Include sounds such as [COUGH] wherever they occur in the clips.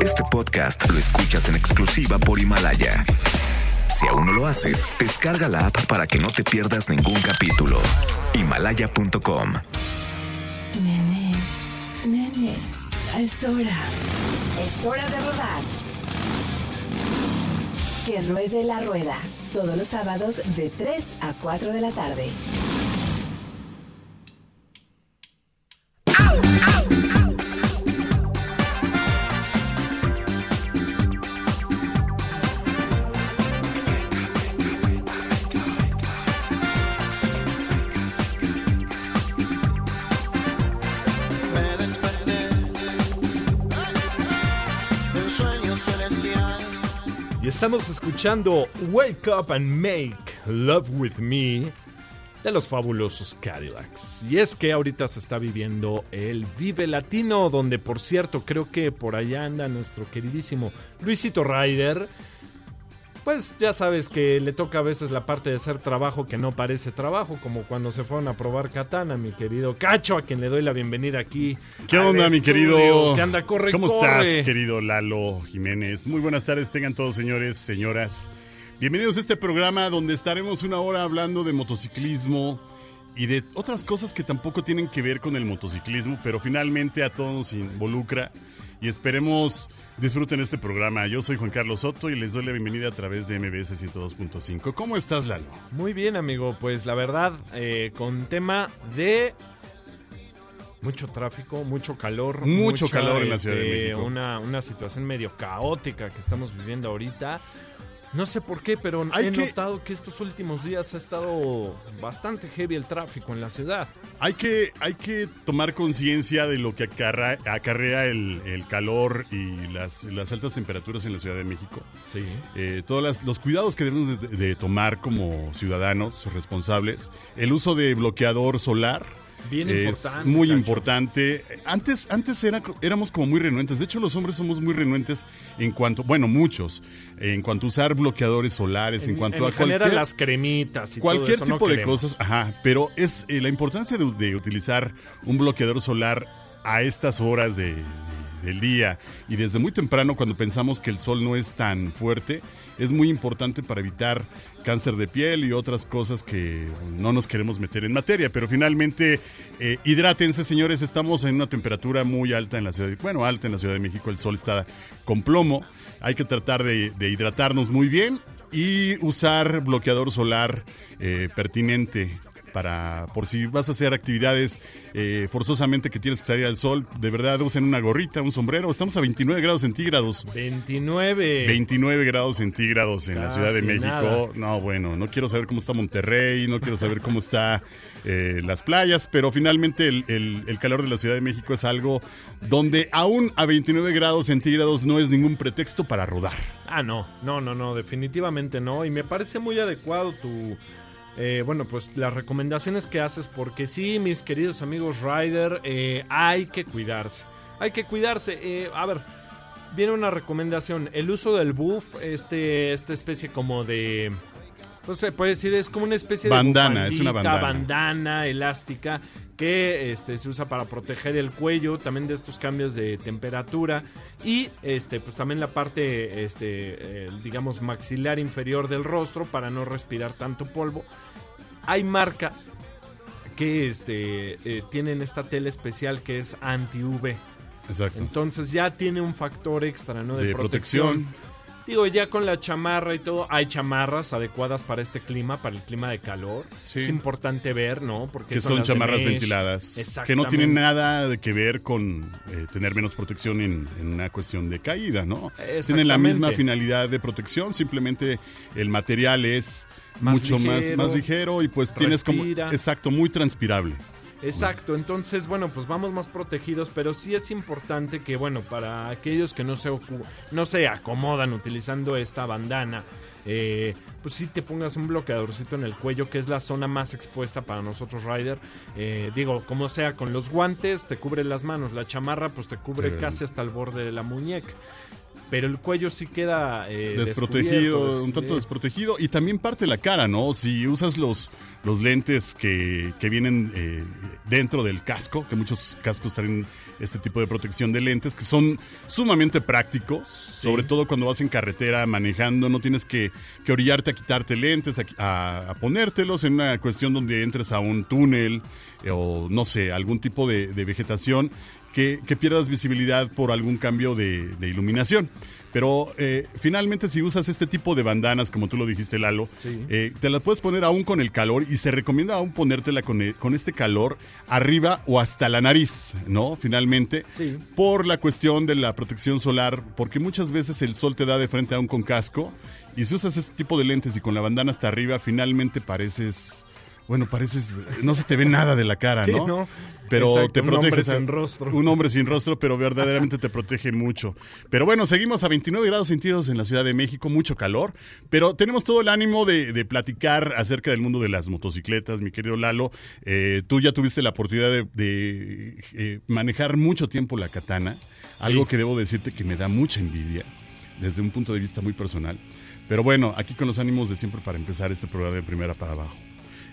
Este podcast lo escuchas en exclusiva por Himalaya. Si aún no lo haces, descarga la app para que no te pierdas ningún capítulo. Himalaya.com. Nene, nene, ya es hora. Es hora de rodar. Que ruede la rueda. Todos los sábados de 3 a 4 de la tarde. Estamos escuchando Wake Up and Make Love With Me de los fabulosos Cadillacs. Y es que ahorita se está viviendo el Vive Latino, donde por cierto creo que por allá anda nuestro queridísimo Luisito Ryder. Pues ya sabes que le toca a veces la parte de hacer trabajo que no parece trabajo, como cuando se fueron a probar Katana, mi querido Cacho, a quien le doy la bienvenida aquí. ¿Qué onda, mi querido? ¿Qué anda? Corre, ¿Cómo corre. estás, querido Lalo Jiménez? Muy buenas tardes, tengan todos, señores, señoras. Bienvenidos a este programa donde estaremos una hora hablando de motociclismo y de otras cosas que tampoco tienen que ver con el motociclismo, pero finalmente a todos nos involucra y esperemos disfruten este programa. Yo soy Juan Carlos Soto y les doy la bienvenida a través de MBS 102.5. ¿Cómo estás, Lalo? Muy bien, amigo. Pues la verdad, eh, con tema de mucho tráfico, mucho calor. Mucho mucha, calor en la Ciudad de este, México. Una, una situación medio caótica que estamos viviendo ahorita. No sé por qué, pero Hay he que- notado que estos últimos días ha estado bastante heavy el tráfico en la ciudad. Hay que, hay que tomar conciencia de lo que acarra- acarrea el, el calor y las, las altas temperaturas en la Ciudad de México. Sí. Eh, todos las- los cuidados que debemos de, de tomar como ciudadanos responsables. El uso de bloqueador solar. Bien es importante, muy importante. Antes, antes era, éramos como muy renuentes. De hecho, los hombres somos muy renuentes en cuanto, bueno, muchos, en cuanto a usar bloqueadores solares, en, cuanto a general, cualquier las cremitas y cualquier todo eso, tipo no de cosas, ajá, pero es eh, la importancia de, de utilizar un bloqueador solar a estas horas de- del día y desde muy temprano cuando pensamos que el sol no es tan fuerte, es muy importante para evitar cáncer de piel y otras cosas que no nos queremos meter en materia, pero finalmente eh, hidrátense señores, estamos en una temperatura muy alta en la ciudad, de, bueno, alta en la Ciudad de México, el sol está con plomo, hay que tratar de, hidratarnos muy bien y usar bloqueador solar eh, pertinente para por si vas a hacer actividades eh, forzosamente que tienes que salir al sol, de verdad usen una gorrita, un sombrero. Estamos a 29 grados centígrados. 29. 29 grados centígrados en la Ciudad de México. nada. No, bueno, no quiero saber cómo está Monterrey, no quiero saber cómo está eh, las playas, pero finalmente el, el- el calor de la Ciudad de México es algo donde aún a 29 grados centígrados no es ningún pretexto para rodar. Ah, no, no, no, no, definitivamente no. Y me parece muy adecuado tu, eh, bueno, pues las recomendaciones que haces, porque sí, mis queridos amigos Rider, eh, hay que cuidarse. Hay que cuidarse. Eh, a ver, viene una recomendación. El uso del buff, este, esta especie como de... No sé, puede decir, es como una especie Bandana, de es una bandana. bandana elástica que este, se usa para proteger el cuello, también de estos cambios de temperatura y este, pues también la parte, este, eh, digamos, maxilar inferior del rostro para no respirar tanto polvo. Hay marcas que este, eh, tienen esta tela especial que es anti-UV. Exacto. Entonces ya tiene un factor extra, ¿no? De, De protección. protección. Digo, ya con la chamarra y todo, hay chamarras adecuadas para este clima, para el clima de calor. Sí. Es importante ver, ¿no? Porque que son chamarras ventiladas, que no tienen nada de que ver con eh, tener menos protección en, en una cuestión de caída, ¿no? Tienen la misma finalidad de protección, simplemente el material es Más mucho más, ligero, más ligero y pues tienes como... Exacto, muy transpirable. Exacto, entonces, bueno, pues vamos más protegidos, pero sí es importante que, bueno, para aquellos que no se, no se acomodan utilizando esta bandana, eh, pues sí te pongas un bloqueadorcito en el cuello, que es la zona más expuesta para nosotros, Rider. Eh, digo, como sea, con los guantes te cubre las manos, la chamarra pues te cubre Sí. casi hasta el borde de la muñeca. Pero el cuello sí queda eh, desprotegido, descubierto, un tanto desprotegido y también parte de la cara, ¿no? Si usas los, los lentes que, que vienen eh, dentro del casco, que muchos cascos traen este tipo de protección de lentes, que son sumamente prácticos, sobre todo cuando vas en carretera manejando, no tienes que, que orillarte a quitarte lentes, a, a- a ponértelos en una cuestión donde entres a un túnel eh, o no sé, algún tipo de, de vegetación que, que pierdas visibilidad por algún cambio de, de iluminación. Pero eh, finalmente si usas este tipo de bandanas, como tú lo dijiste Lalo, Sí. eh, te las puedes poner aún con el calor y se recomienda aún ponértela con, e- con este calor arriba o hasta la nariz, ¿no? Finalmente, Sí. por la cuestión de la protección solar, porque muchas veces el sol te da de frente aún con casco y si usas este tipo de lentes y con la bandana hasta arriba, finalmente pareces... Bueno, pareces, no se te ve nada de la cara, Sí, ¿no? ¿no? Pero Exacto, te un protege. hombre o sea, sin rostro. Un hombre sin rostro, pero verdaderamente te protege mucho. Pero bueno, seguimos a 29 grados centígrados en la Ciudad de México, mucho calor, pero tenemos todo el ánimo de, de platicar acerca del mundo de las motocicletas, mi querido Lalo. Eh, tú ya tuviste la oportunidad de, de, eh, manejar mucho tiempo la katana, algo que debo decirte que me da mucha envidia, desde un punto de vista muy personal. Pero bueno, aquí con los ánimos de siempre para empezar este programa de primera para abajo.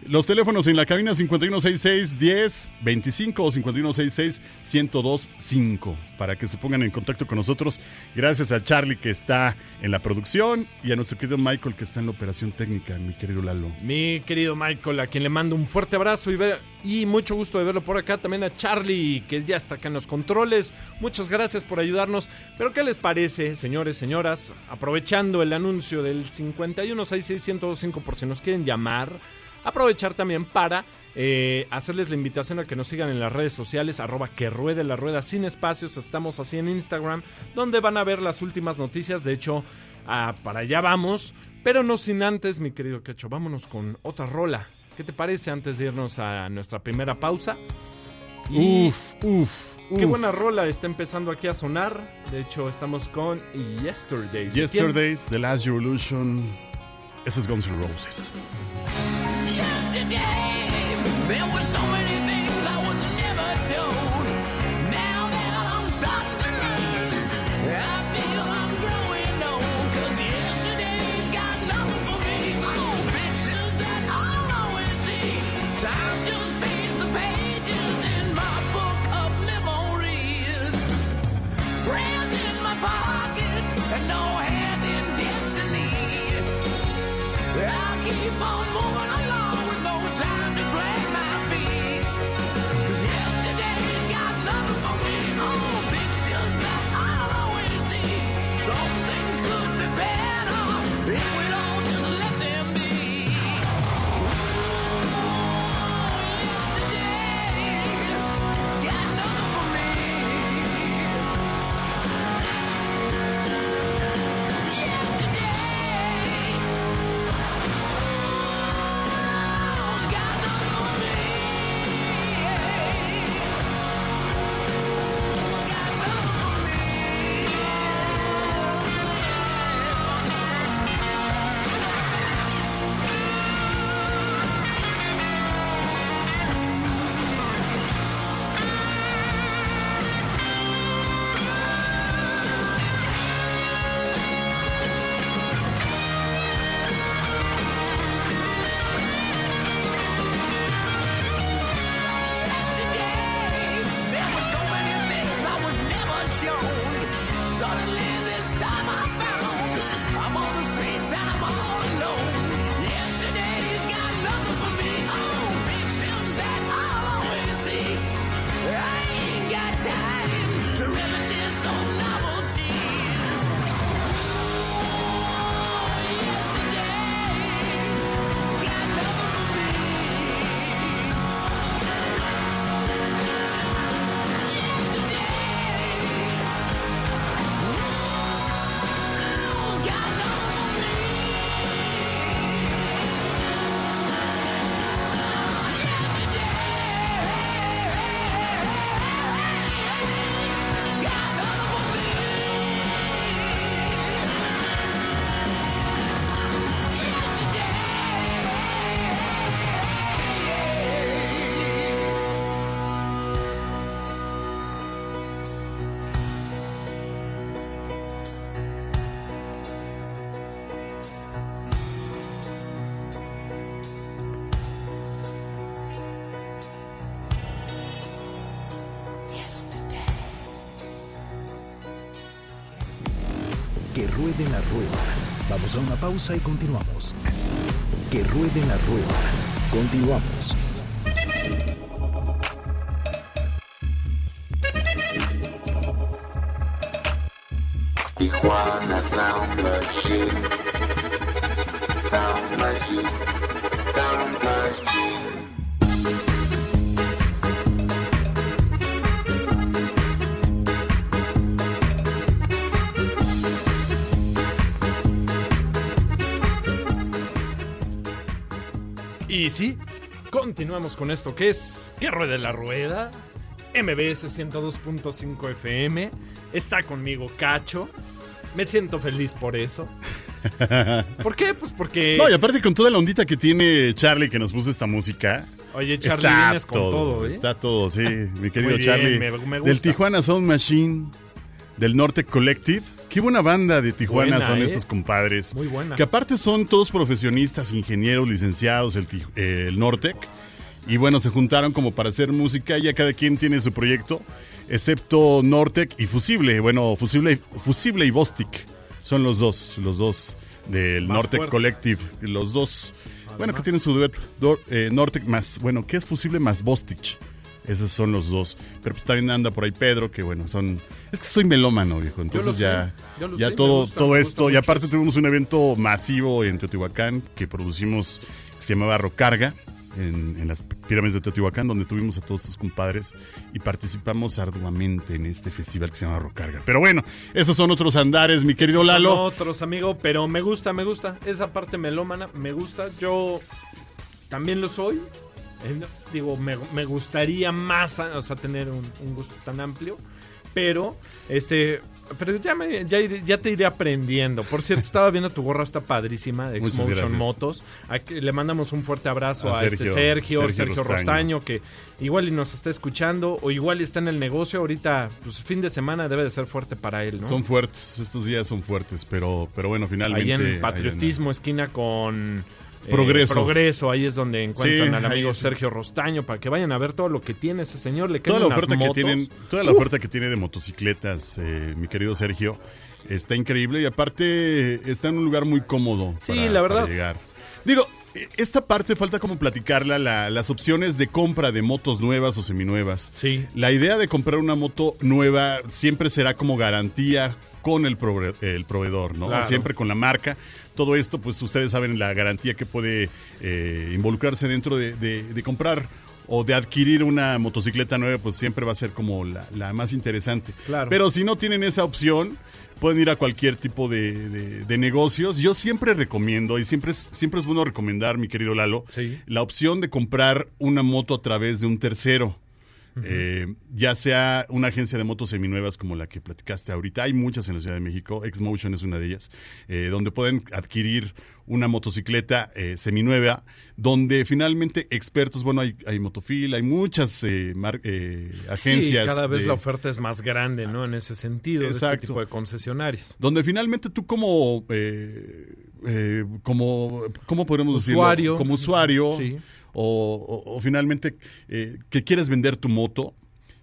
Los teléfonos en la cabina 5166-1025 o 5166-1025 para que se pongan en contacto con nosotros. Gracias a Charlie que está en la producción y a nuestro querido Michael que está en la operación técnica, mi querido Lalo. Mi querido Michael, a quien le mando un fuerte abrazo y, mucho gusto de verlo por acá. También a Charlie, que ya está acá en los controles. Muchas gracias por ayudarnos. Pero ¿qué les parece, señores, señoras? Aprovechando el anuncio del 51661025 por si nos quieren llamar. Aprovechar también para eh, hacerles la invitación a que nos sigan en las redes sociales, arroba que ruede la rueda sin espacios. Estamos así en Instagram, donde van a ver las últimas noticias. De hecho, ah, para allá vamos. Pero no sin antes, mi querido Quecho, vámonos con otra rola. ¿Qué te parece antes de irnos a nuestra primera pausa? Y Uf, uf, qué uf. buena rola está empezando aquí a sonar. De hecho, estamos con Yesterdays. Yesterdays, The Last Revolution. Eso es Guns N' Roses. game. It was ruede la rueda. Vamos a una pausa y continuamos. Que ruede la rueda. Continuamos. Tijuana Sound Machine. Sound Machine. Sí, continuamos con esto que es Que ruede la rueda. MBS 102.5 FM. Está conmigo Cacho. Me siento feliz por eso. [LAUGHS] ¿Por qué? Pues porque. No, y aparte con toda la ondita que tiene Charlie que nos puso esta música. Oye, Charlie, está vienes con todo, ¿eh? Está todo, sí, mi [LAUGHS] querido bien, Charlie. me- me gusta. Del Tijuana Sound Machine, del Norte Collective. Qué buena banda de Tijuana Buena, son ¿eh? estos compadres. Muy buena. Que aparte son todos profesionistas, ingenieros, licenciados, el, eh, el Nortec. Y bueno, se juntaron como para hacer música. Ya cada quien tiene su proyecto, excepto Nortec y Fusible. Bueno, Fusible, Fusible y Bostic son los dos, los dos del Más Nortec fuertes. Collective. Los dos, bueno, que tienen su dueto. Dor- eh, Nortec más, bueno, ¿qué es Fusible más Bostic? Esos son los dos. Pero pues también anda por ahí Pedro, que bueno, son... Es que soy melómano, viejo. Entonces ya, ya sé, todo, gusta, todo esto. Y aparte tuvimos un evento masivo en Teotihuacán que producimos, que se llamaba Rocarga, en, en las pirámides de Teotihuacán, donde tuvimos a todos estos compadres y participamos arduamente en este festival que se llama Rocarga. Pero bueno, esos son otros andares, mi querido Son Lalo. otros, amigo, pero me gusta, me gusta. Esa parte melómana, me gusta. Yo también lo soy. Eh, digo, me, me gustaría más, o sea, tener un, un gusto tan amplio. Pero, este, pero ya, me, ya, iré- ya te iré aprendiendo. Por cierto, [LAUGHS] estaba viendo tu gorra, está padrísima, de Xmotion. Motos. Aquí le mandamos un fuerte abrazo A a, este Sergio- Sergio, Sergio Rostaño. Rostaño. que igual y nos está escuchando, o igual y está en el negocio. Ahorita, pues fin de semana debe de ser fuerte para él, ¿no? Son fuertes, estos días son fuertes, pero, pero bueno, finalmente... Ahí ahí en Patriotismo, esquina con eh, Progreso. Progreso, ahí es donde encuentran Sí, al amigo. Sergio Rostaño para que vayan a ver todo lo que tiene ese señor. Le toda la oferta que tienen toda la oferta que tiene de motocicletas eh, mi querido Sergio está increíble y aparte está en un lugar muy cómodo Sí, para- la verdad. para llegar digo eh, esta parte falta como platicarla la- las opciones de compra de motos nuevas o seminuevas Sí. la idea de comprar una moto nueva siempre será como garantía con el, prove- el proveedor, ¿no? Claro. Siempre con la marca. Todo esto, pues ustedes saben la garantía que puede eh, involucrarse dentro de, de- de comprar o de adquirir una motocicleta nueva, pues siempre va a ser como la, la más interesante. Claro. Pero si no tienen esa opción, pueden ir a cualquier tipo de, de- de negocios. Yo siempre recomiendo, y siempre es, siempre es bueno recomendar, mi querido Lalo, Sí. la opción de comprar una moto a través de un tercero. Eh, ya sea una agencia de motos seminuevas como la que platicaste ahorita, hay muchas en la Ciudad de México, Xmotion es una de ellas, eh, donde pueden adquirir una motocicleta eh, seminueva, donde finalmente expertos, bueno, hay, hay Motofil, hay muchas eh, mar- eh, agencias. Sí, cada vez de- la oferta es más grande, ¿no? En ese sentido, de este Exacto. tipo de concesionarios. donde finalmente tú como, eh, eh, como ¿cómo podemos Usuario. decirlo? Como usuario, Sí. O, o- o finalmente eh, que quieres vender tu moto,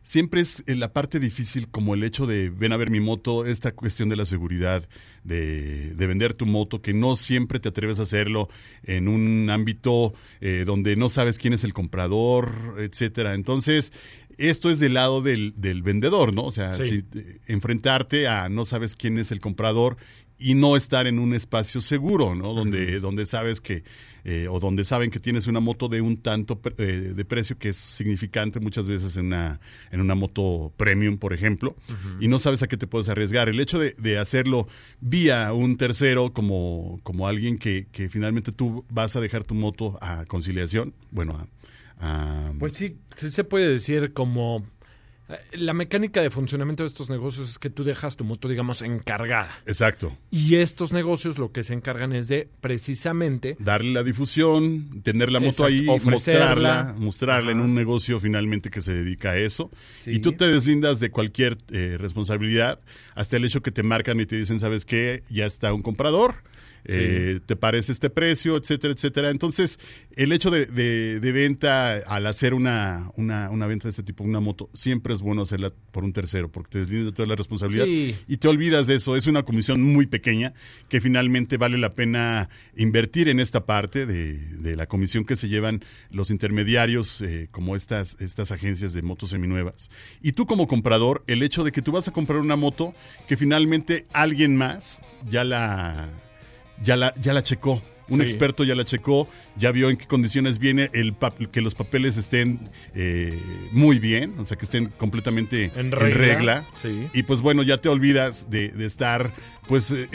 siempre es eh, la parte difícil como el hecho de, ven a ver mi moto, esta cuestión de la seguridad, de, de vender tu moto, que no siempre te atreves a hacerlo en un ámbito eh, donde no sabes quién es el comprador, etcétera. Entonces, esto es del lado del, del vendedor, ¿no? O sea, Sí. si- eh, enfrentarte a no sabes quién es el comprador y no estar en un espacio seguro, ¿no? Donde, donde sabes que, eh, o donde saben que tienes una moto de un tanto pre- eh, de precio que es significante muchas veces en una, en una moto premium, por ejemplo, y no sabes a qué te puedes arriesgar. El hecho de, de hacerlo vía un tercero, como, como alguien que, que finalmente tú vas a dejar tu moto a conciliación, bueno, a, a- Pues sí, sí se puede decir como... La mecánica de funcionamiento de estos negocios es que tú dejas tu moto, digamos, encargada. Exacto. Y estos negocios lo que se encargan es de precisamente darle la difusión, tener la moto Exacto, ahí, mostrarla, mostrarla en un negocio finalmente que se dedica a eso. Sí. Y tú te deslindas de cualquier eh, responsabilidad, hasta el hecho que te marcan y te dicen, ¿sabes qué? Ya está un comprador. Eh, te parece este precio, etcétera, etcétera. Entonces, el hecho de, de- de venta, al hacer una, una, una venta de este tipo, una moto, siempre es bueno hacerla por un tercero, porque te deslindas de toda la responsabilidad Sí. y te olvidas de eso. Es una comisión muy pequeña que finalmente vale la pena invertir en esta parte de, de la comisión que se llevan los intermediarios, eh, como estas, estas agencias de motos seminuevas. Y tú como comprador, el hecho de que tú vas a comprar una moto que finalmente alguien más ya la, ya la, ya la checó. Un Sí. experto ya la checó, ya vio en qué condiciones viene, el que los papeles estén eh, muy bien, o sea, que estén completamente En en regla, sí. Y pues bueno, ya te olvidas de, de estar, pues, eh,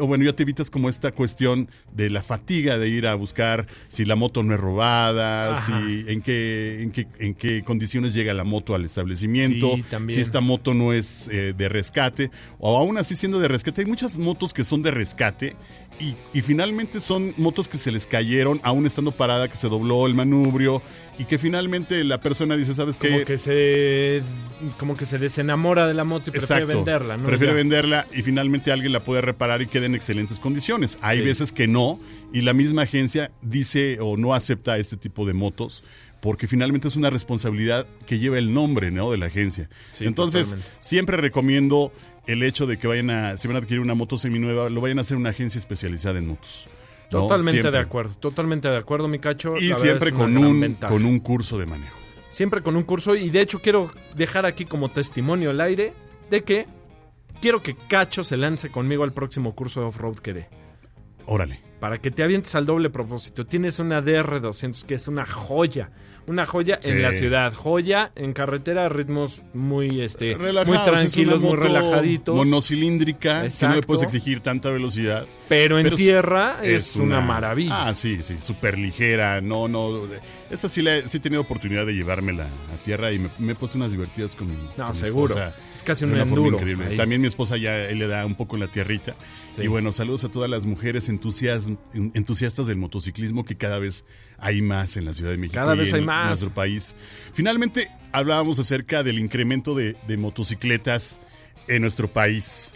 o bueno, ya te evitas como esta cuestión de la fatiga de ir a buscar si la moto no es robada, Ajá. si en qué, en qué, en qué condiciones llega la moto al establecimiento, Sí, si esta moto no es eh, de rescate, o aún así siendo de rescate, hay muchas motos que son de rescate y, y finalmente son motos que se les cayeron aún estando parada, que se dobló el manubrio y que finalmente la persona dice, ¿sabes qué? Como que se como que se desenamora de la moto y prefiere Exacto. venderla, ¿no? Prefiere Ya. venderla y finalmente alguien la puede reparar y queda en excelentes condiciones. Hay Sí. veces que no y la misma agencia dice o no acepta este tipo de motos porque finalmente es una responsabilidad que lleva el nombre ¿no? de la agencia. Sí, Entonces, totalmente. siempre recomiendo el hecho de que vayan a, si van a adquirir una moto seminueva, lo vayan a hacer una agencia especializada en motos. ¿no? Totalmente Siempre. de acuerdo, totalmente de acuerdo, mi cacho. Y La siempre con un, con un curso de manejo. Siempre con un curso. Y de hecho quiero dejar aquí como testimonio al aire de que quiero que Cacho se lance conmigo al próximo curso de off-road que dé. Órale. Para que te avientes al doble propósito. Tienes una DR200 que es una joya. Una joya Sí. en la ciudad. Joya en carretera ritmos muy, este, muy Relajados, tranquilos, muy relajaditos. Monocilíndrica, que no le Exacto. puedes exigir tanta velocidad. Pero en Pero tierra es, una, maravilla. Ah, sí, sí, súper ligera. No, no. Esa sí, la, he- sí he tenido oportunidad de llevármela a tierra y me, me he puesto unas divertidas con mi, No, con mi seguro. esposa Es casi un una forma enduro. increíble. ahí. También mi esposa ya él le da un poco en la tierrita. Sí. Y bueno, saludos a todas las mujeres entusias- entusiastas del motociclismo que cada vez hay más en la Ciudad de México. Cada y vez en hay más. nuestro país. Finalmente, hablábamos acerca del incremento de, de motocicletas en nuestro país.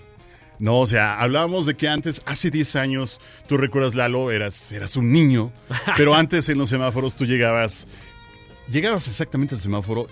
No, o sea, hablábamos de que antes, hace 10 años, tú recuerdas, Lalo, eras, eras un niño, [LAUGHS] pero antes en los semáforos tú llegabas, llegabas exactamente al semáforo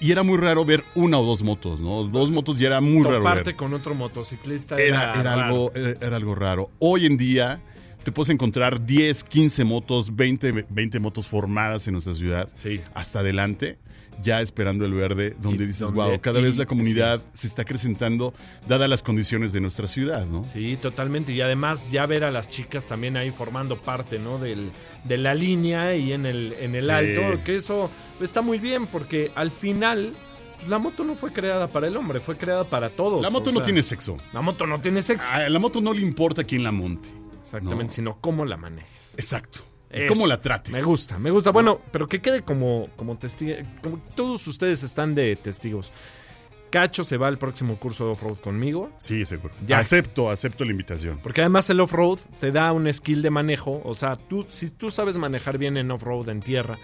y era muy raro ver una o dos motos, ¿no? Dos motos ya era muy raro ver. con otro motociclista Era, era, era raro. algo, era algo raro. Hoy en día te puedes encontrar 10, 15 motos, 20, 20 motos formadas en nuestra ciudad Sí. hasta adelante, ya esperando el verde, donde Y dices, donde- wow, cada vez la comunidad se está acrecentando, dadas las condiciones de nuestra ciudad, ¿no? Sí, totalmente. Y además ya ver a las chicas también ahí formando parte, ¿no? Del, de la línea y en el, en el Sí. alto, que eso está muy bien porque al final pues, la moto no fue creada para el hombre, fue creada para todos. La moto no sea, tiene sexo. La moto no tiene sexo. A la moto no le importa quién la monte. Exactamente, no. sino cómo la manejes. Exacto. Y Eso. cómo la trates. Me gusta, me gusta. Bueno, pero que quede como, como testigo. Como todos ustedes están de testigos. Cacho se va al próximo curso de off-road conmigo. Sí, seguro. Ya. Acepto, acepto la invitación. Porque además el off-road te da un skill de manejo. O sea, tú, si tú sabes manejar bien en off-road, en tierra,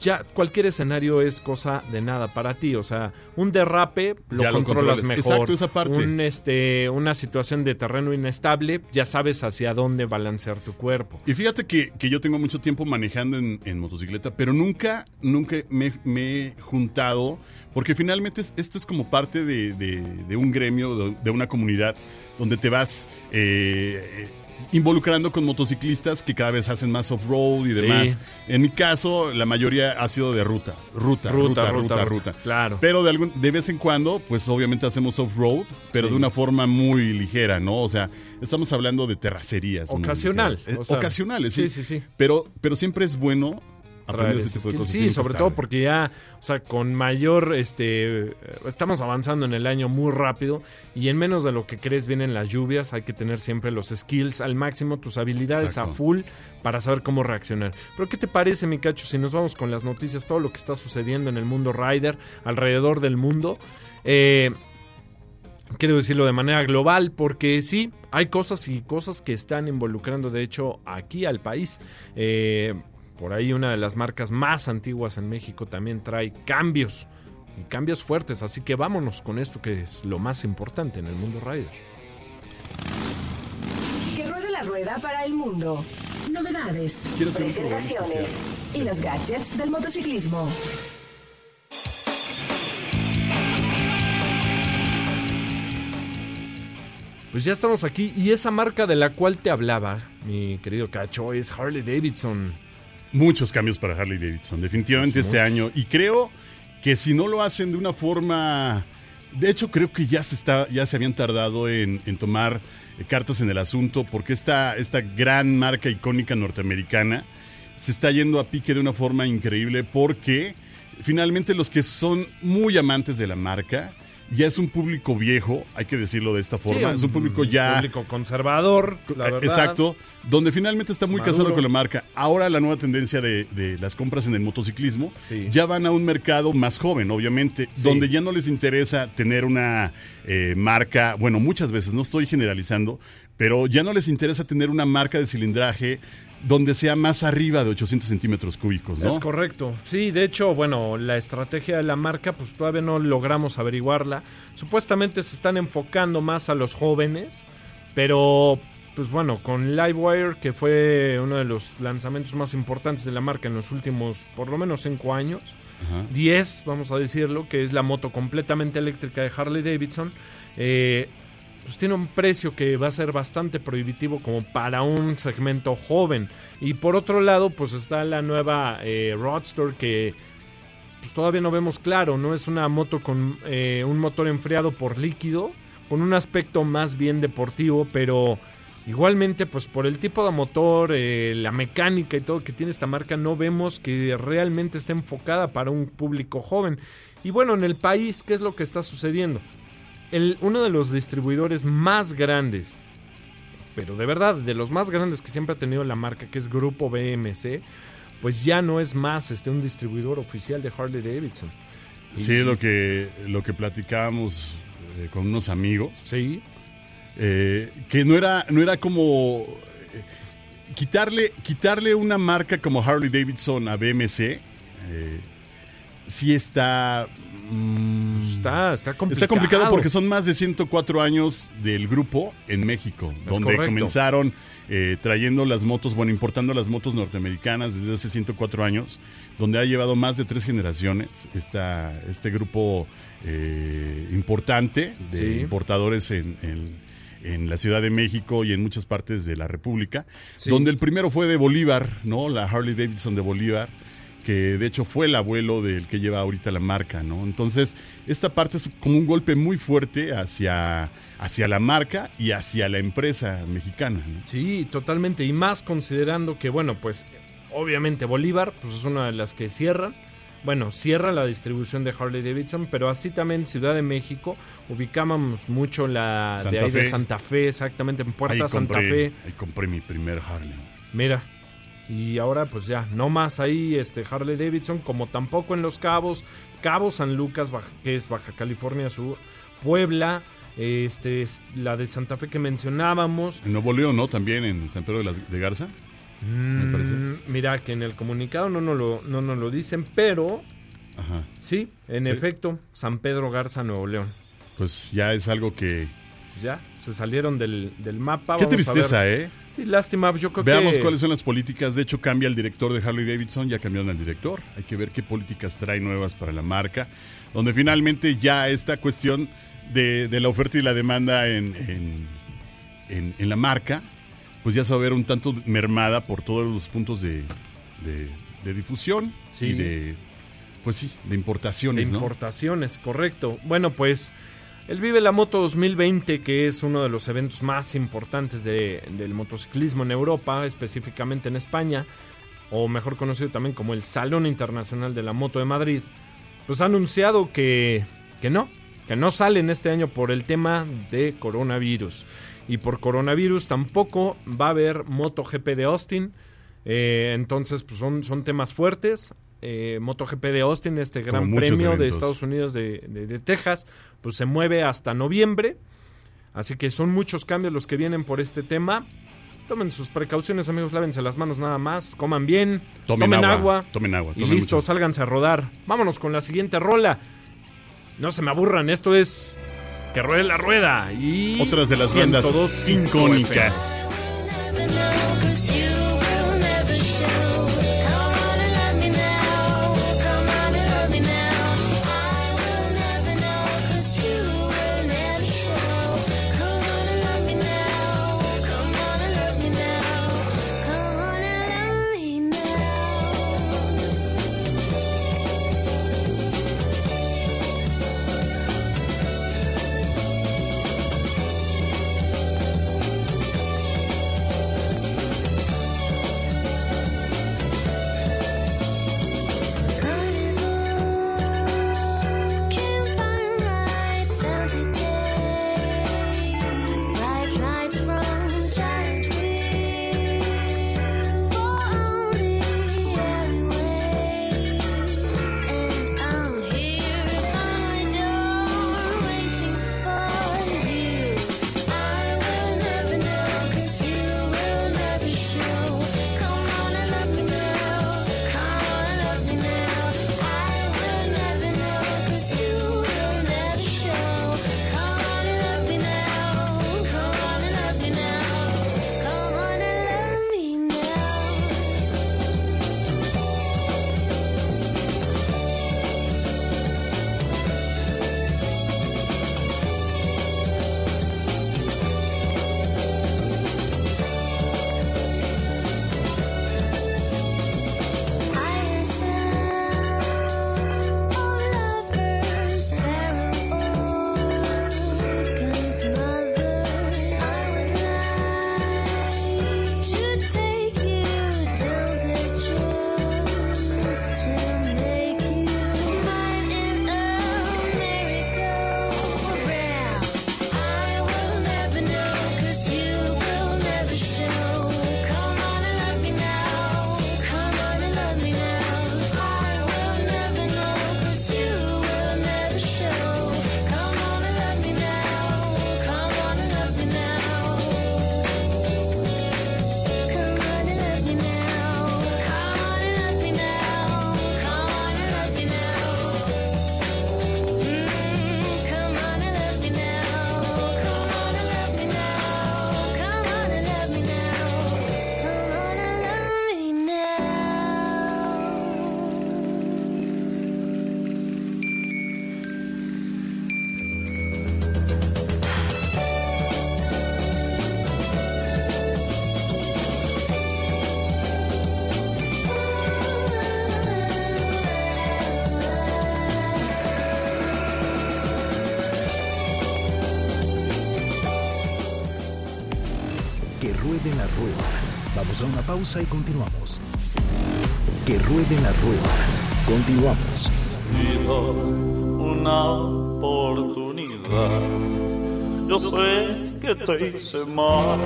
ya cualquier escenario es cosa de nada para ti. O sea, un derrape lo Ya lo controlas controlas. mejor. Exacto, esa parte. Un, este, una situación de terreno inestable, ya sabes hacia dónde balancear tu cuerpo. Y fíjate que, que yo tengo mucho tiempo manejando en, en motocicleta, pero nunca, nunca me, me he juntado, porque finalmente es- esto es como parte de, de- de un gremio, de, de una comunidad, donde te vas eh, involucrando con motociclistas que cada vez hacen más off-road y Sí. demás. En mi caso, la mayoría ha sido de ruta, ruta, ruta, ruta, ruta. Claro. Pero de, algún, de vez en cuando, pues obviamente hacemos off-road, pero Sí. de una forma muy ligera, ¿no? O sea, estamos hablando de terracerías. Ocasional. Eh, o sea, ocasionales, sí. sí, sí, sí. Pero, pero siempre es bueno aprender ese tipo de cosas. Sí, sobre todo porque ya, o sea, con mayor, este, estamos avanzando en el año muy rápido y en menos de lo que crees vienen las lluvias, hay que tener siempre los skills al máximo, tus habilidades Exacto. a full para saber cómo reaccionar. Pero ¿qué te parece, mi cacho, si nos vamos con las noticias, todo lo que está sucediendo en el mundo rider, alrededor del mundo? Eh, Quiero decirlo de manera global porque sí, hay cosas y cosas que están involucrando de hecho aquí al país. Eh, por ahí una de las marcas más antiguas en México también trae cambios y cambios fuertes, así que vámonos con esto que es lo más importante en el mundo rider. Que ruede la rueda para el mundo. Novedades, Quiero hacer un programa especial. y los gadgets del motociclismo. Pues ya estamos aquí y esa marca de la cual te hablaba, mi querido Cacho, es Harley Davidson. Muchos cambios para Harley Davidson, definitivamente este año. Y creo que si no lo hacen de una forma. De hecho, creo que ya se está, ya se habían tardado en, en tomar eh, cartas en el asunto, porque esta, esta gran marca icónica norteamericana se está yendo a pique de una forma increíble, porque finalmente los que son muy amantes de la marca, ya es un público viejo, hay que decirlo de esta forma, Sí, es un público ya público conservador, la verdad. Exacto, donde finalmente está muy Maduro. casado con la marca. Ahora la nueva tendencia de, de las compras en el motociclismo Sí. ya van a un mercado más joven, obviamente, Sí. donde ya no les interesa tener una eh, marca, bueno, muchas veces, no estoy generalizando, pero ya no les interesa tener una marca de cilindraje donde sea más arriba de 800 centímetros cúbicos, ¿no? Es correcto. Sí, de hecho, bueno, la estrategia de la marca, pues todavía no logramos averiguarla. Supuestamente se están enfocando más a los jóvenes, pero pues bueno, con Livewire, que fue uno de los lanzamientos más importantes de la marca en los últimos, por lo menos, cinco años, Ajá. 10, vamos a decirlo, que es la moto completamente eléctrica de Harley Davidson, eh, pues tiene un precio que va a ser bastante prohibitivo como para un segmento joven. Y por otro lado, pues está la nueva eh, Roadster que pues todavía no vemos claro, ¿no? Es una moto con eh, un motor enfriado por líquido, con un aspecto más bien deportivo, pero igualmente, pues por el tipo de motor, eh, la mecánica y todo que tiene esta marca, no vemos que realmente esté enfocada para un público joven. Y bueno, en el país, ¿qué es lo que está sucediendo? El, uno de los distribuidores más grandes, pero de verdad, de los más grandes que siempre ha tenido la marca, que es Grupo BMC, pues ya no es más este, un distribuidor oficial de Harley Davidson. Sí, lo que, lo que platicábamos eh, con unos amigos. Sí, Eh, que no era, no era como eh, quitarle, quitarle una marca como Harley Davidson a BMC. sí está. Mm, está, está complicado. Está complicado porque son más de 104 años del grupo en México, Es donde correcto. comenzaron eh, trayendo las motos, bueno, importando las motos norteamericanas desde hace 104 años, donde ha llevado más de tres generaciones esta, este grupo eh, importante de Sí. importadores en, en- en la Ciudad de México y en muchas partes de la República, Sí. donde el primero fue de Bolívar, ¿no? La Harley Davidson de Bolívar que de hecho fue el abuelo del que lleva ahorita la marca, ¿no? Entonces, esta parte es como un golpe muy fuerte hacia, hacia la marca y hacia la empresa mexicana, ¿no? Sí, totalmente. Y más considerando que, bueno, pues obviamente Bolívar pues es una de las que cierran. Bueno, cierra la distribución de Harley Davidson, pero así también Ciudad de México ubicábamos mucho la de Santa ahí de Fe. Santa Fe, exactamente en Puerta ahí Santa compré, Fe. ahí compré mi primer Harley. Mira. Y ahora pues ya, no más ahí este Harley Davidson, como tampoco en Los Cabos, Cabo San Lucas, Baja- que es Baja California Sur, Puebla, este es la de Santa Fe que mencionábamos. En Nuevo León, ¿no? También en San Pedro de, Garza. Mm, parece. Mira que en el comunicado no nos lo, no nos lo dicen, pero Ajá. sí, en Sí. efecto, San Pedro Garza, Nuevo León. Pues ya es algo que... Pues ya, se salieron del, del mapa. Qué vamos a tristeza, ver. ¿eh? Sí, lástima, yo creo Veamos que... cuáles son las políticas. De hecho, cambia el director de Harley Davidson, ya cambiaron al director. Hay que ver qué políticas trae nuevas para la marca. Donde finalmente ya esta cuestión de, de la oferta y la demanda en, en- en- en la marca, pues ya se va a ver un tanto mermada por todos los puntos de, de- de difusión Sí. y de, pues sí, de De importaciones, ¿no? importaciones, correcto. Bueno, pues el Vive la Moto 2020, que es uno de los eventos más importantes de- del motociclismo en Europa, específicamente en España, o mejor conocido también como el Salón Internacional de la Moto de Madrid, pues ha anunciado que, que no, que no salen este año por el tema de coronavirus. Y por coronavirus tampoco va a haber MotoGP de Austin. Eh, entonces, pues son, son temas fuertes. Eh, MotoGP de Austin, este gran premio de. Estados Unidos de, de- de Texas, pues se mueve hasta noviembre. Así que son muchos cambios los que vienen por este tema. Tomen sus precauciones, amigos, lávense las manos nada más, coman bien, Tomen tomen, agua, agua, tomen agua, y listo, mucho. sálganse a rodar. Vámonos con la siguiente rola. No se me aburran, esto es Que Ruede la Rueda y Otras de las bandas 102.5 icónicas. Ruede la rueda. Vamos a una pausa y continuamos. Que ruede la rueda. Continuamos. Una oportunidad. Yo sé que te hice mal,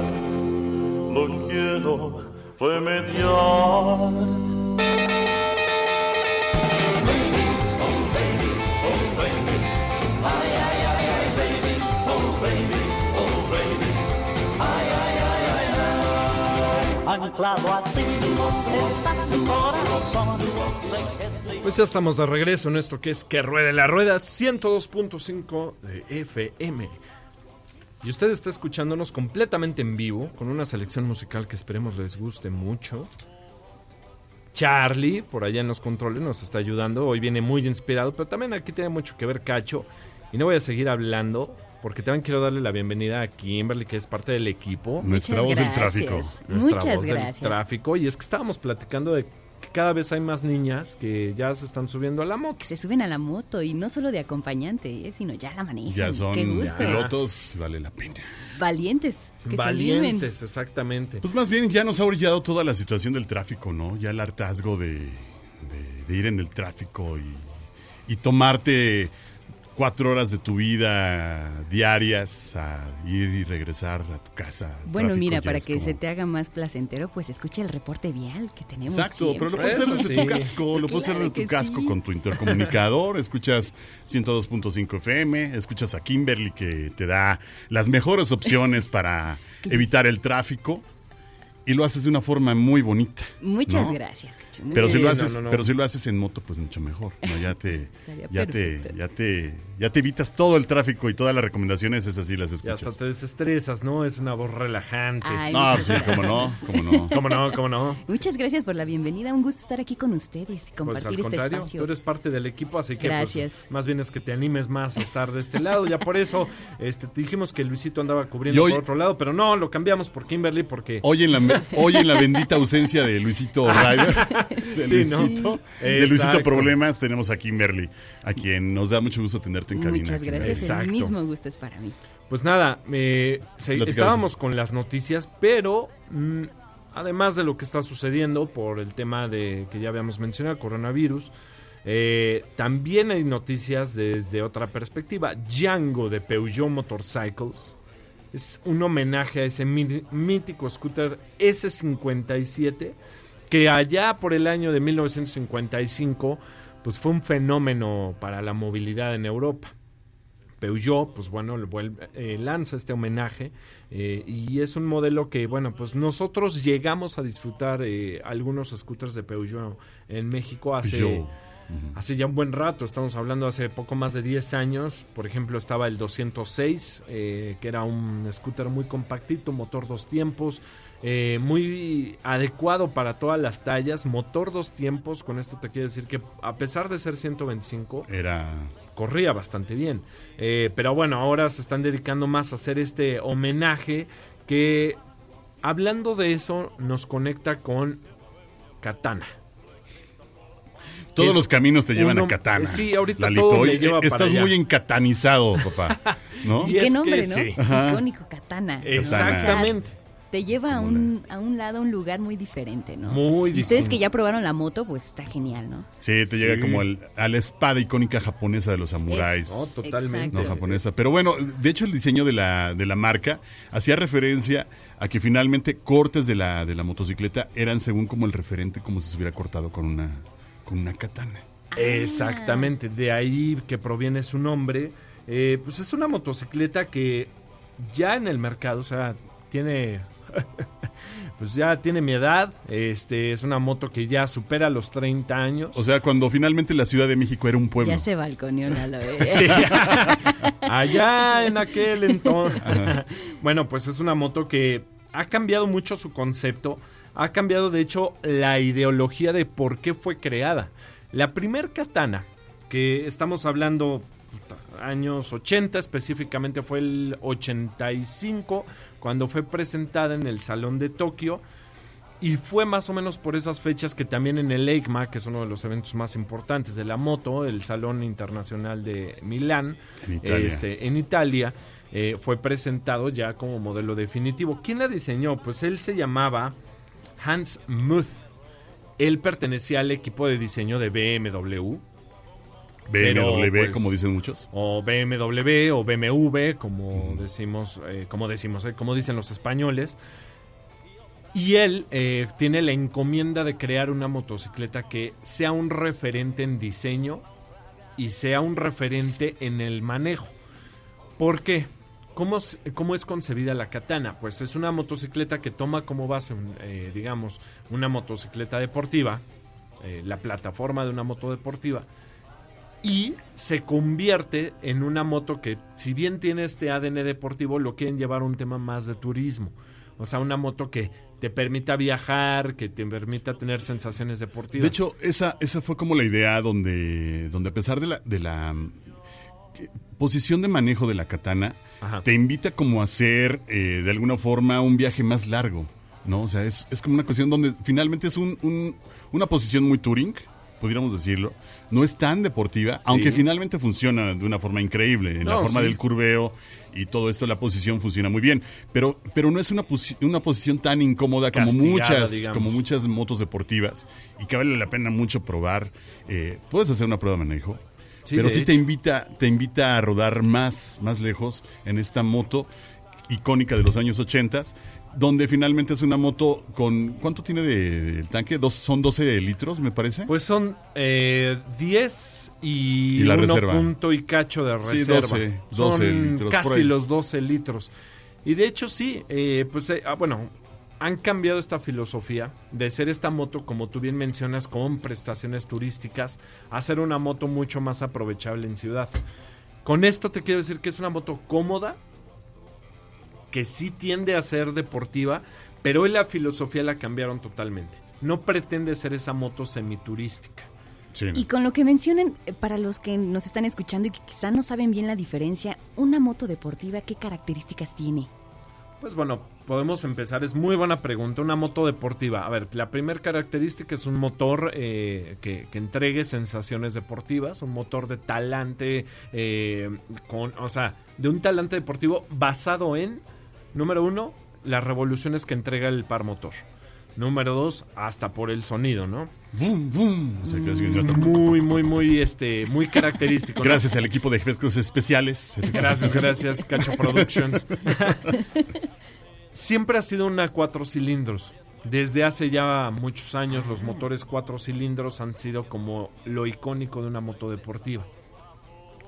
lo quiero remediar. Anclado a ti, Pues ya estamos de regreso en esto que es Que Ruede la Rueda 102.5 de FM. Y usted está escuchándonos completamente en vivo, con una selección musical que esperemos les guste mucho. Charlie, por allá en los controles, nos está ayudando. Hoy viene muy inspirado, pero también aquí tiene mucho que ver Cacho. Y no voy a seguir hablando, porque también quiero darle la bienvenida a Kimberly, que es parte del equipo. Nuestra Muchas voz del gracias. tráfico. Nuestra Muchas voz gracias. del tráfico. Y es que estábamos platicando de que cada vez hay más niñas que ya se están subiendo a la moto. Que se suben a la moto y no solo de acompañante, eh, sino ya la manejan. Ya son Qué gusto. pilotos, vale la pena. Valientes. Que Valientes, exactamente. Pues más bien ya nos ha orillado toda la situación del tráfico, ¿no? Ya el hartazgo de, de- de ir en el tráfico y, y tomarte cuatro horas de tu vida diarias a ir y regresar a tu casa. Bueno, mira, para que como- se te haga más placentero, pues escucha el reporte vial que tenemos Exacto, pero lo puedes hacer desde tu casco, lo puedes hacer Claro desde tu casco sí. con tu intercomunicador, escuchas 102.5 FM, escuchas a Kimberly que te da las mejores opciones para [LAUGHS] evitar el tráfico y lo haces de una forma muy bonita. Muchas ¿no? gracias. Pero si lo haces, no, no. pero si lo haces en moto, pues mucho mejor. ¿no? Ya te, [LAUGHS] ya te, ya te, ya te evitas todo el tráfico y todas las recomendaciones, esas sí las Y hasta escuchas. te desestresas, ¿no? Es una voz relajante. Ay, No, muchas sí, cómo no, gracias. cómo no. [LAUGHS] ¿Cómo no? ¿Cómo no? Muchas gracias por la bienvenida. Un gusto estar aquí con ustedes y Pues compartir al este contrario, espacio. tú eres parte del equipo, así que pues, Gracias. más bien es que te animes más a estar de este lado. Ya por eso este, te dijimos que Luisito andaba cubriendo hoy- por otro lado, pero no, lo cambiamos por Kimberly porque... Hoy en la, hoy en la bendita ausencia de Luisito [LAUGHS] Ryder, [LAUGHS] de Sí, ¿no? Luisito, de Luisito Exacto. Problemas, tenemos a Kimberly, a quien nos da mucho gusto tenerte en cabina. Muchas gracias. Exacto. El mismo gusto es para mí. Pues nada, eh, se- estábamos con las noticias, pero mm, además de lo que está sucediendo por el tema de que ya habíamos mencionado, coronavirus, eh, también hay noticias desde otra perspectiva. Django de Peugeot Motorcycles Es un homenaje a ese mí- mítico scooter S57 que allá por el año de 1955 pues fue un fenómeno para la movilidad en Europa. Peugeot, pues bueno, vuelve- eh, lanza este homenaje eh, y es un modelo que, bueno, pues nosotros llegamos a disfrutar eh, algunos scooters de Peugeot en México hace, hace ya un buen rato, estamos hablando hace poco más de 10 años, por ejemplo estaba el 206, eh, que era un scooter muy compactito, motor dos tiempos, eh, muy adecuado para todas las tallas, motor dos tiempos, con esto te quiero decir que a pesar de ser 125, Era. corría bastante bien. Eh, pero bueno, ahora se están dedicando más a hacer este homenaje que, hablando de eso, nos conecta con Katana. Todos Es los caminos te llevan uno- a Katana. sí, ahorita Lalito. todo me lleva eh, para Estás allá. muy encatanizado, papá. ¿No? [LAUGHS] Y Qué es que nombre, ¿no? sí. Icónico, Katana. Exactamente. Te lleva a un, a un lado, a un lugar muy diferente, ¿no? Muy y ustedes distinto. que ya probaron la moto, pues está genial, ¿no? Sí, te llega Sí. como al- a la espada icónica japonesa de los samuráis. No, totalmente. No, Exacto. japonesa. Pero bueno, de hecho el diseño de la, de la marca hacía referencia a que finalmente cortes de la, de la motocicleta eran según como el referente, como si se hubiera cortado con una, con una katana. Exactamente, de ahí que proviene su nombre. Eh, pues es una motocicleta que ya en el mercado, o sea, tiene. [LAUGHS] pues ya tiene mi edad. Este es una moto que ya supera los 30 años. O sea, cuando finalmente la Ciudad de México era un pueblo. Ya se balconeó Lalo, [LAUGHS] ¿eh? Sí. [LAUGHS] Allá en aquel entonces. bueno, pues es una moto que ha cambiado mucho su concepto. Ha cambiado, de hecho, la ideología de por qué fue creada. La primer katana, que estamos hablando años 80, específicamente fue el 85, cuando fue presentada en el Salón de Tokio. Y fue más o menos por esas fechas que también en el EICMA, que es uno de los eventos más importantes de la moto, el Salón Internacional de Milán, En Italia. este, en Italia, eh, fue presentado ya como modelo definitivo. ¿Quién la diseñó? Pues él se llamaba Hans Muth. Él pertenecía al equipo de diseño de BMW. Pero, BMW, pues, como dicen muchos. O BMW o BMW, como decimos, eh, como decimos, eh, como dicen los españoles. Y él eh, tiene la encomienda de crear una motocicleta que sea un referente en diseño y sea un referente en el manejo. ¿Por qué? ¿Cómo, cómo es concebida la katana? Pues es una motocicleta que toma como base, un, digamos, una motocicleta deportiva, la plataforma de una moto deportiva, y se convierte en una moto que, si bien tiene este ADN deportivo, lo quieren llevar a un tema más de turismo. O sea, una moto que te permita viajar, que te permita tener sensaciones deportivas. De hecho, esa, esa fue como la idea donde, donde a pesar de la, de la que- posición de manejo de la katana, Ajá. te invita como a hacer eh, de alguna forma un viaje más largo, ¿no? O sea, es, es como una cuestión donde finalmente es un, un- una posición muy touring, pudiéramos decirlo. No es tan deportiva, aunque finalmente funciona de una forma increíble. En la forma sí. del curveo y todo esto, la posición funciona muy bien. Pero, pero no es una, posi- una posición tan incómoda como Castigada, muchas, digamos. como muchas motos deportivas y que vale la pena mucho probar. Eh, puedes hacer una prueba de manejo, Sí, pero de sí te invita, te invita a rodar más, más lejos en esta moto icónica de los años 80, donde finalmente es una moto con... ¿Cuánto tiene de, de tanque? Dos, son 12 litros, me parece. Pues son eh, 10 y, Y la uno reserva. punto y cacho de Sí, reserva. 12, 12 son litros, casi los 12 litros. Y de hecho sí, eh, pues eh, ah, bueno, han cambiado esta filosofía de ser esta moto, como tú bien mencionas, con prestaciones turísticas, a ser una moto mucho más aprovechable en ciudad. Con esto te quiero decir que es una moto cómoda, que sí tiende a ser deportiva, pero hoy la filosofía la cambiaron totalmente. No pretende ser esa moto semiturística. Sí. Y con lo que mencionan, eh, para los que nos están escuchando y que quizá no saben bien la diferencia, una moto deportiva, ¿qué características tiene? Pues bueno, podemos empezar. Es muy buena pregunta. Una moto deportiva. A ver, la primera característica es un motor eh, que, que entregue sensaciones deportivas. Un motor de talante, eh, con, o sea, de un talante deportivo basado en, número uno, las revoluciones que entrega el par motor. Número dos, hasta por el sonido, ¿no? O sea, que así- Es muy, muy, muy, este, muy característico. ¿no? Gracias al equipo de efectos especiales. Gracias, gracias, Cacho Productions. Siempre ha sido una cuatro cilindros. Desde hace ya muchos años los motores cuatro cilindros han sido como lo icónico de una moto deportiva.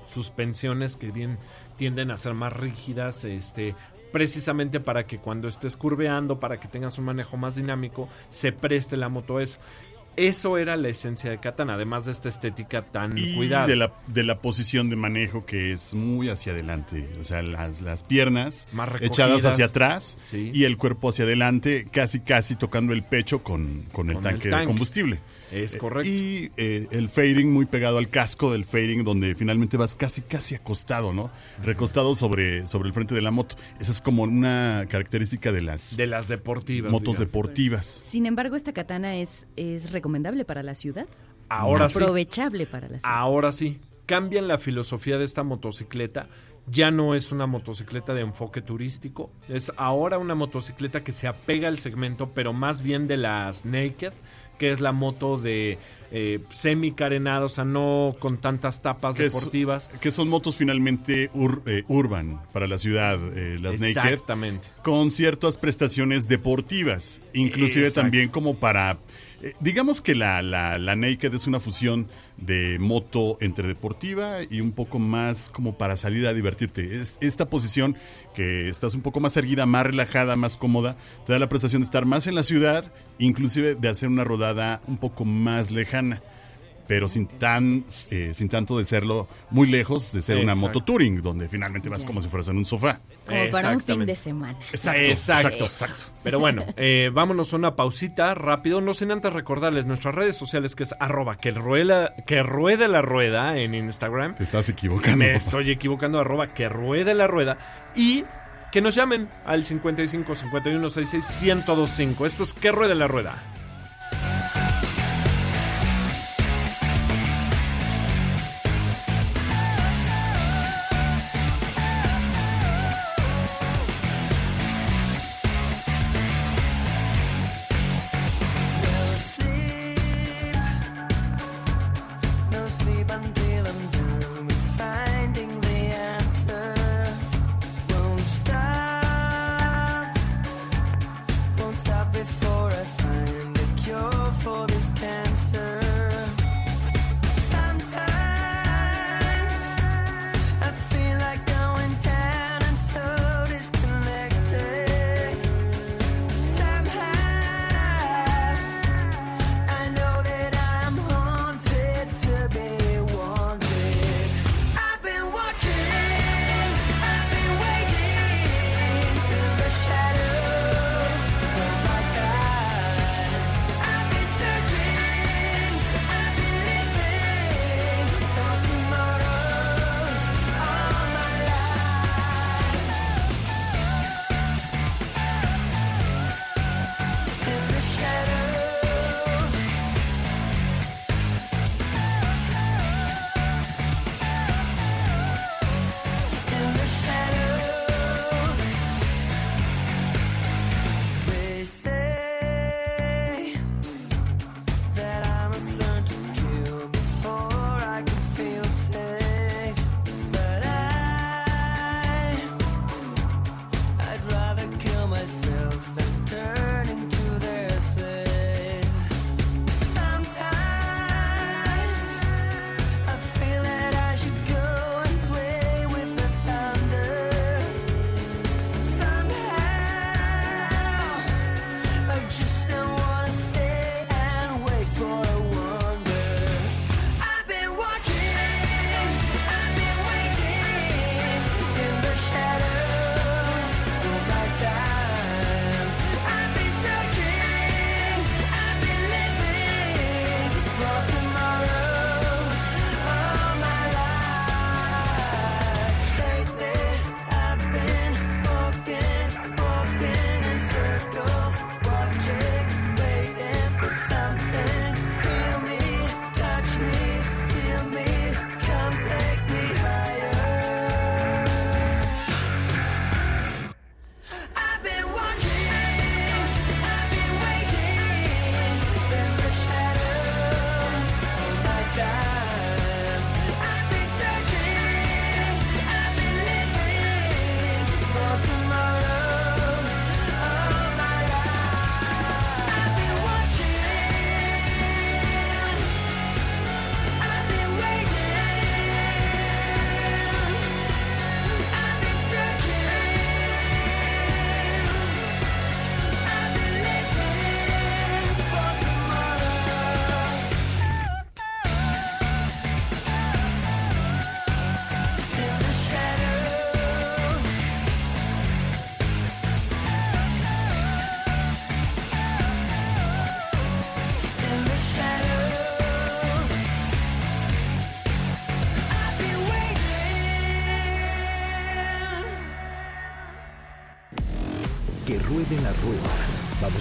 Suspensiones que bien tienden a ser más rígidas, este, precisamente para que cuando estés curveando, para que tengas un manejo más dinámico, se preste la moto a eso. Eso era la esencia de Katana, además de esta estética tan Y cuidada. de la, de la posición de manejo que es muy hacia adelante. O sea, las, las piernas Más echadas hacia atrás Sí. y el cuerpo hacia adelante, casi casi tocando el pecho con, con el Con el tanque de tanque. combustible. Es Eh, correcto. Y eh, el fading muy pegado al casco del fading, donde finalmente vas casi casi acostado, ¿no? Recostado sobre, sobre el frente de la moto. Esa es como una característica de las de las deportivas. motos digamos. deportivas. Sin embargo, esta katana es, es recomendable para la ciudad. Ahora sí. Aprovechable para la ciudad. Ahora sí, cambian la filosofía de esta motocicleta. Ya no es una motocicleta de enfoque turístico, es ahora una motocicleta que se apega al segmento, pero más bien de las Naked, que es la moto de eh, semi carenada, o sea, no con tantas tapas Que es- deportivas. Que son motos finalmente ur- eh, urban para la ciudad, eh, las Naked. Exactamente. con ciertas prestaciones deportivas, inclusive Exacto. también como para... eh, digamos que la, la, la Naked es una fusión de moto entre deportiva y un poco más como para salir a divertirte. Es, esta posición que estás un poco más erguida, más relajada, más cómoda, te da la prestación de estar más en la ciudad, inclusive de hacer una rodada un poco más lejana. Pero sin tan eh, sin tanto de serlo muy lejos de ser una moto touring, donde finalmente vas como si fueras en un sofá. Como para un fin de semana. Exacto, exacto, exacto, exacto. Pero bueno, eh, vámonos a una pausita rápido, no sin antes recordarles nuestras redes sociales que es arroba que rueda, que ruede la rueda en Instagram. Te estás equivocando. Me estoy equivocando, arroba que ruede la rueda. Y que nos llamen al 55 51 66 1025. Esto es que ruede la rueda.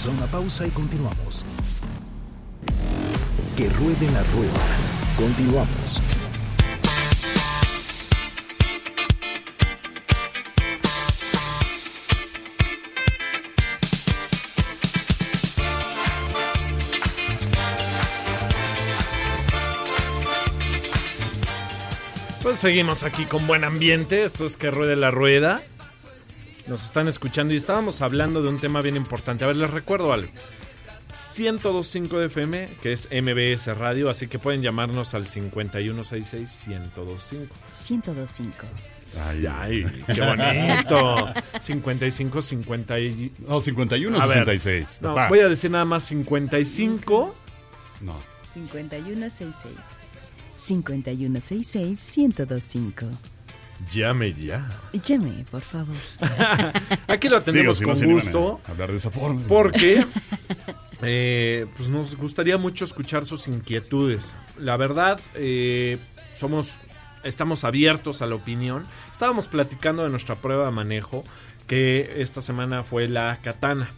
Una pausa y continuamos. Que ruede la rueda. Continuamos. Pues seguimos aquí con buen ambiente. Esto es que ruede la rueda. Nos están escuchando y estábamos hablando de un tema bien importante. A ver, les recuerdo algo. 102.5 de FM, que es MBS Radio, así que pueden llamarnos al 5166-1025. 1025. Ay, ay, qué bonito. 55, 50 y... No, 51, A ver, 66. No, Va. voy a decir nada más 55. No. 5166. 5166-1025. Llame ya. Llame, por favor. [LAUGHS] Aquí lo atendemos Digo, si no con gusto. a hablar de esa forma. Porque [LAUGHS] eh, pues nos gustaría mucho escuchar sus inquietudes. La verdad, eh, somos, estamos abiertos a la opinión. Estábamos platicando de nuestra prueba de manejo, que esta semana fue la katana.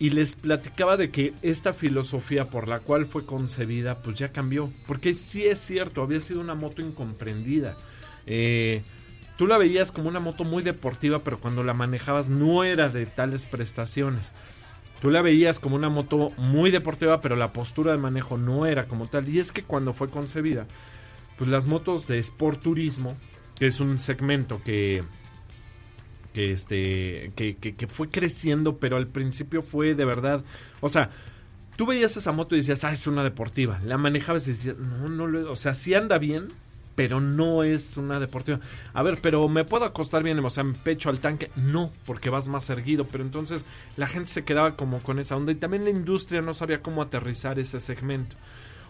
Y les platicaba de que esta filosofía por la cual fue concebida, pues ya cambió. Porque sí es cierto, había sido una moto incomprendida. Eh, tú la veías como una moto muy deportiva, pero cuando la manejabas no era de tales prestaciones. Tú la veías como una moto muy deportiva, pero la postura de manejo no era como tal. Y es que cuando fue concebida, pues las motos de Sport Turismo, que es un segmento que que este que, que- que fue creciendo, pero al principio fue de verdad, o sea, tú veías esa moto y decías, ah, es una deportiva. La manejabas y decías, no, no. O sea, sí anda bien, pero no es una deportiva. A ver, pero me puedo acostar bien, o sea, en pecho al tanque. No, porque vas más erguido. Pero entonces la gente se quedaba como con esa onda y también la industria no sabía cómo aterrizar ese segmento.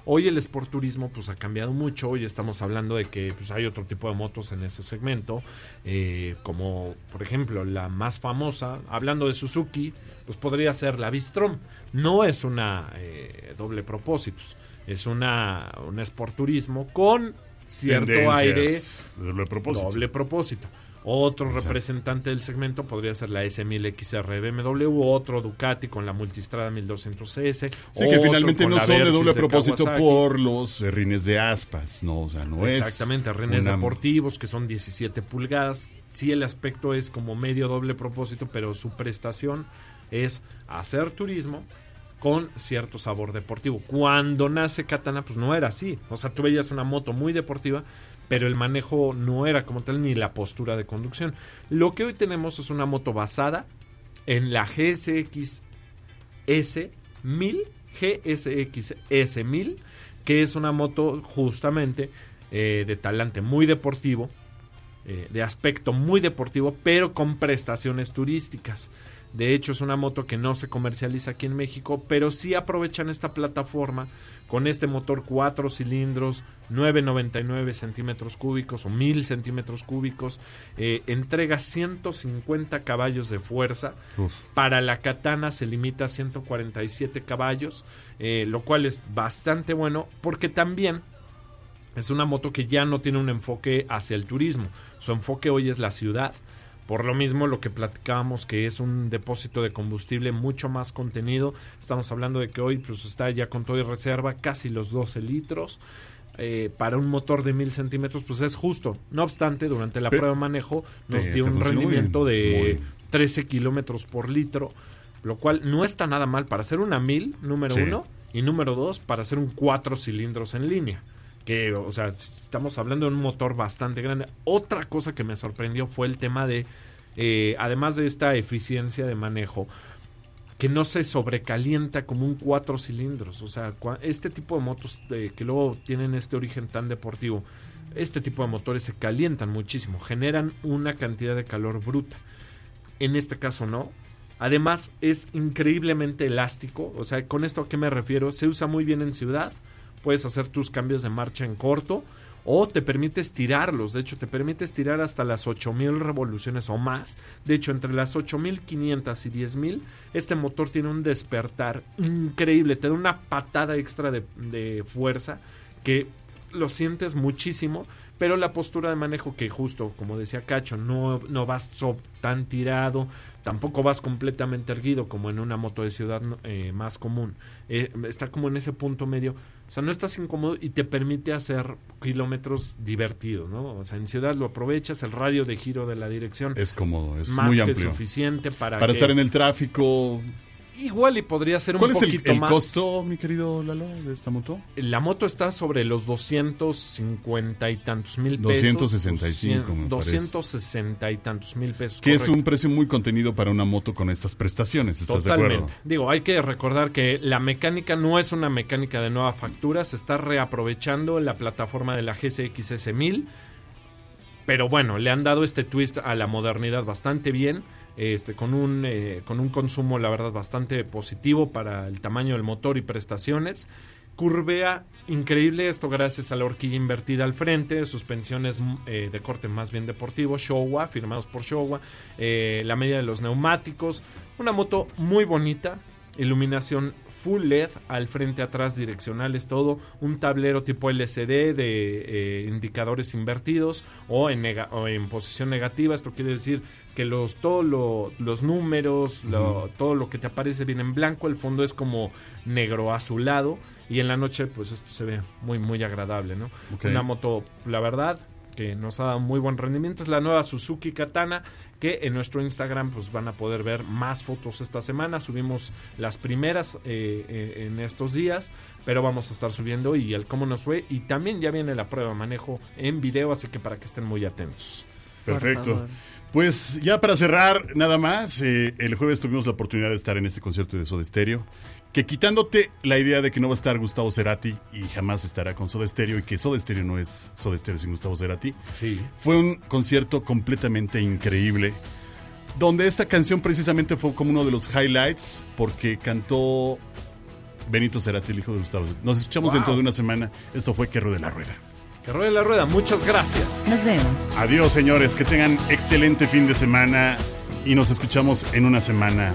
Hoy el sporturismo pues ha cambiado mucho, hoy estamos hablando de que pues, hay otro tipo de motos en ese segmento, eh, como por ejemplo la más famosa, hablando de Suzuki, pues podría ser la Bistrom. No es una eh, doble propósitos, es una, un sporturismo con cierto aire doble propósito. doble propósito. Otro Exacto. representante del segmento podría ser la S1000 XR BMW, otro Ducati con la Multistrada 1200S. Sí, que finalmente no son de doble propósito Kawasaki. por los rines de aspas, ¿no? O sea, no es. Exactamente, rines una- deportivos que son 17 pulgadas. Sí, el aspecto es como medio doble propósito, pero su prestación es hacer turismo con cierto sabor deportivo. Cuando nace Katana, pues no era así. O sea, tú veías una moto muy deportiva, pero el manejo no era como tal ni la postura de conducción. Lo que hoy tenemos es una moto basada en la GSX S1000, GSX S1000, que es una moto justamente eh, de talante muy deportivo, eh, de aspecto muy deportivo, pero con prestaciones turísticas. De hecho, es una moto que no se comercializa aquí en México, pero sí aprovechan esta plataforma con este motor 4 cilindros, 999 centímetros cúbicos o 1000 centímetros cúbicos. eh, entrega 150 caballos de fuerza. Uf. Para la katana se limita a 147 caballos, eh, lo cual es bastante bueno porque también es una moto que ya no tiene un enfoque hacia el turismo. Su enfoque hoy es la ciudad. Por lo mismo, lo que platicábamos que es un depósito de combustible mucho más contenido. Estamos hablando de que hoy pues, está ya con todo y reserva casi los 12 litros. Eh, para un motor de 1000 centímetros, pues es justo. No obstante, durante la prueba de manejo nos te- dio te un rendimiento de muy bien. 13 kilómetros por litro, lo cual no está nada mal para hacer una 1000, número Sí. uno, y número dos, para hacer un 4 cilindros en línea. Que, o sea, estamos hablando de un motor bastante grande. Otra cosa que me sorprendió fue el tema de, eh, además de esta eficiencia de manejo, que no se sobrecalienta como un cuatro cilindros. O sea, este tipo de motos eh, que luego tienen este origen tan deportivo, este tipo de motores se calientan muchísimo, generan una cantidad de calor bruta. En este caso no. Además es increíblemente elástico. O sea, con esto a qué me refiero? Se usa muy bien en ciudad. Puedes hacer tus cambios de marcha en corto. O te permite estirarlos. De hecho, te permite estirar hasta las 8000 revoluciones o más. De hecho, entre las 8500 y 10000, este motor tiene un despertar increíble. Te da una patada extra de, fuerza que lo sientes muchísimo. Pero la postura de manejo que justo, como decía Cacho, no, no vas tan tirado, tampoco vas completamente erguido como en una moto de ciudad eh, más común. Eh, está como en ese punto medio. O sea, no estás incómodo y te permite hacer kilómetros divertidos, ¿no? O sea, en ciudad lo aprovechas, el radio de giro de la dirección Es cómodo, es más muy que amplio. suficiente para, Para que- estar en el tráfico. Igual y podría ser un ¿Cuál es el, poquito el más. costo, mi querido Lalo, de esta moto? La moto está sobre los 250 y tantos mil pesos. 265, me parece. 260 y tantos mil pesos. Que es un precio muy contenido para una moto con estas prestaciones, ¿estás de acuerdo? Totalmente. Digo, hay que recordar que la mecánica no es una mecánica de nueva factura, se está reaprovechando la plataforma de la GCX S1000. Pero bueno, le han dado este twist a la modernidad bastante bien, este, con, un, eh, con un consumo, la verdad, bastante positivo para el tamaño del motor y prestaciones. Curvea increíble, esto gracias a la horquilla invertida al frente, suspensiones mm, eh, de corte más bien deportivo, Showa, firmados por Showa, eh, la medida de los neumáticos, una moto muy bonita, iluminación full LED al frente, atrás, direccionales, todo, un tablero tipo LCD de eh, indicadores invertidos o en, nega- o en posición negativa, esto quiere decir que los todos lo- los números, lo- todo lo que te aparece viene en blanco, el fondo es como negro azulado. Y en la noche pues esto se ve muy muy agradable, ¿no? Una moto, la verdad, que nos ha dado muy buen rendimiento. Es la nueva Suzuki Katana, que en nuestro Instagram pues van a poder ver más fotos esta semana. Subimos las primeras eh, eh, en estos días, pero vamos a estar subiendo y el cómo nos fue. Y también ya viene la prueba de manejo en video, así que para que estén muy atentos. Perfecto. Pues ya para cerrar, nada más, eh, el jueves tuvimos la oportunidad de estar en este concierto de Soda Stereo, que quitándote la idea de que no va a estar Gustavo Cerati y jamás estará con Soda Stereo y que Soda Stereo no es Soda Stereo sin Gustavo Cerati, Sí. fue un concierto completamente increíble, donde esta canción precisamente fue como uno de los highlights, porque cantó Benito Cerati, el hijo de Gustavo. Nos escuchamos Wow. dentro de una semana. Esto fue Que Ruede la Rueda. Que ruede la rueda. Muchas gracias. Nos vemos. Adiós, señores. Que tengan excelente fin de semana y nos escuchamos en una semana.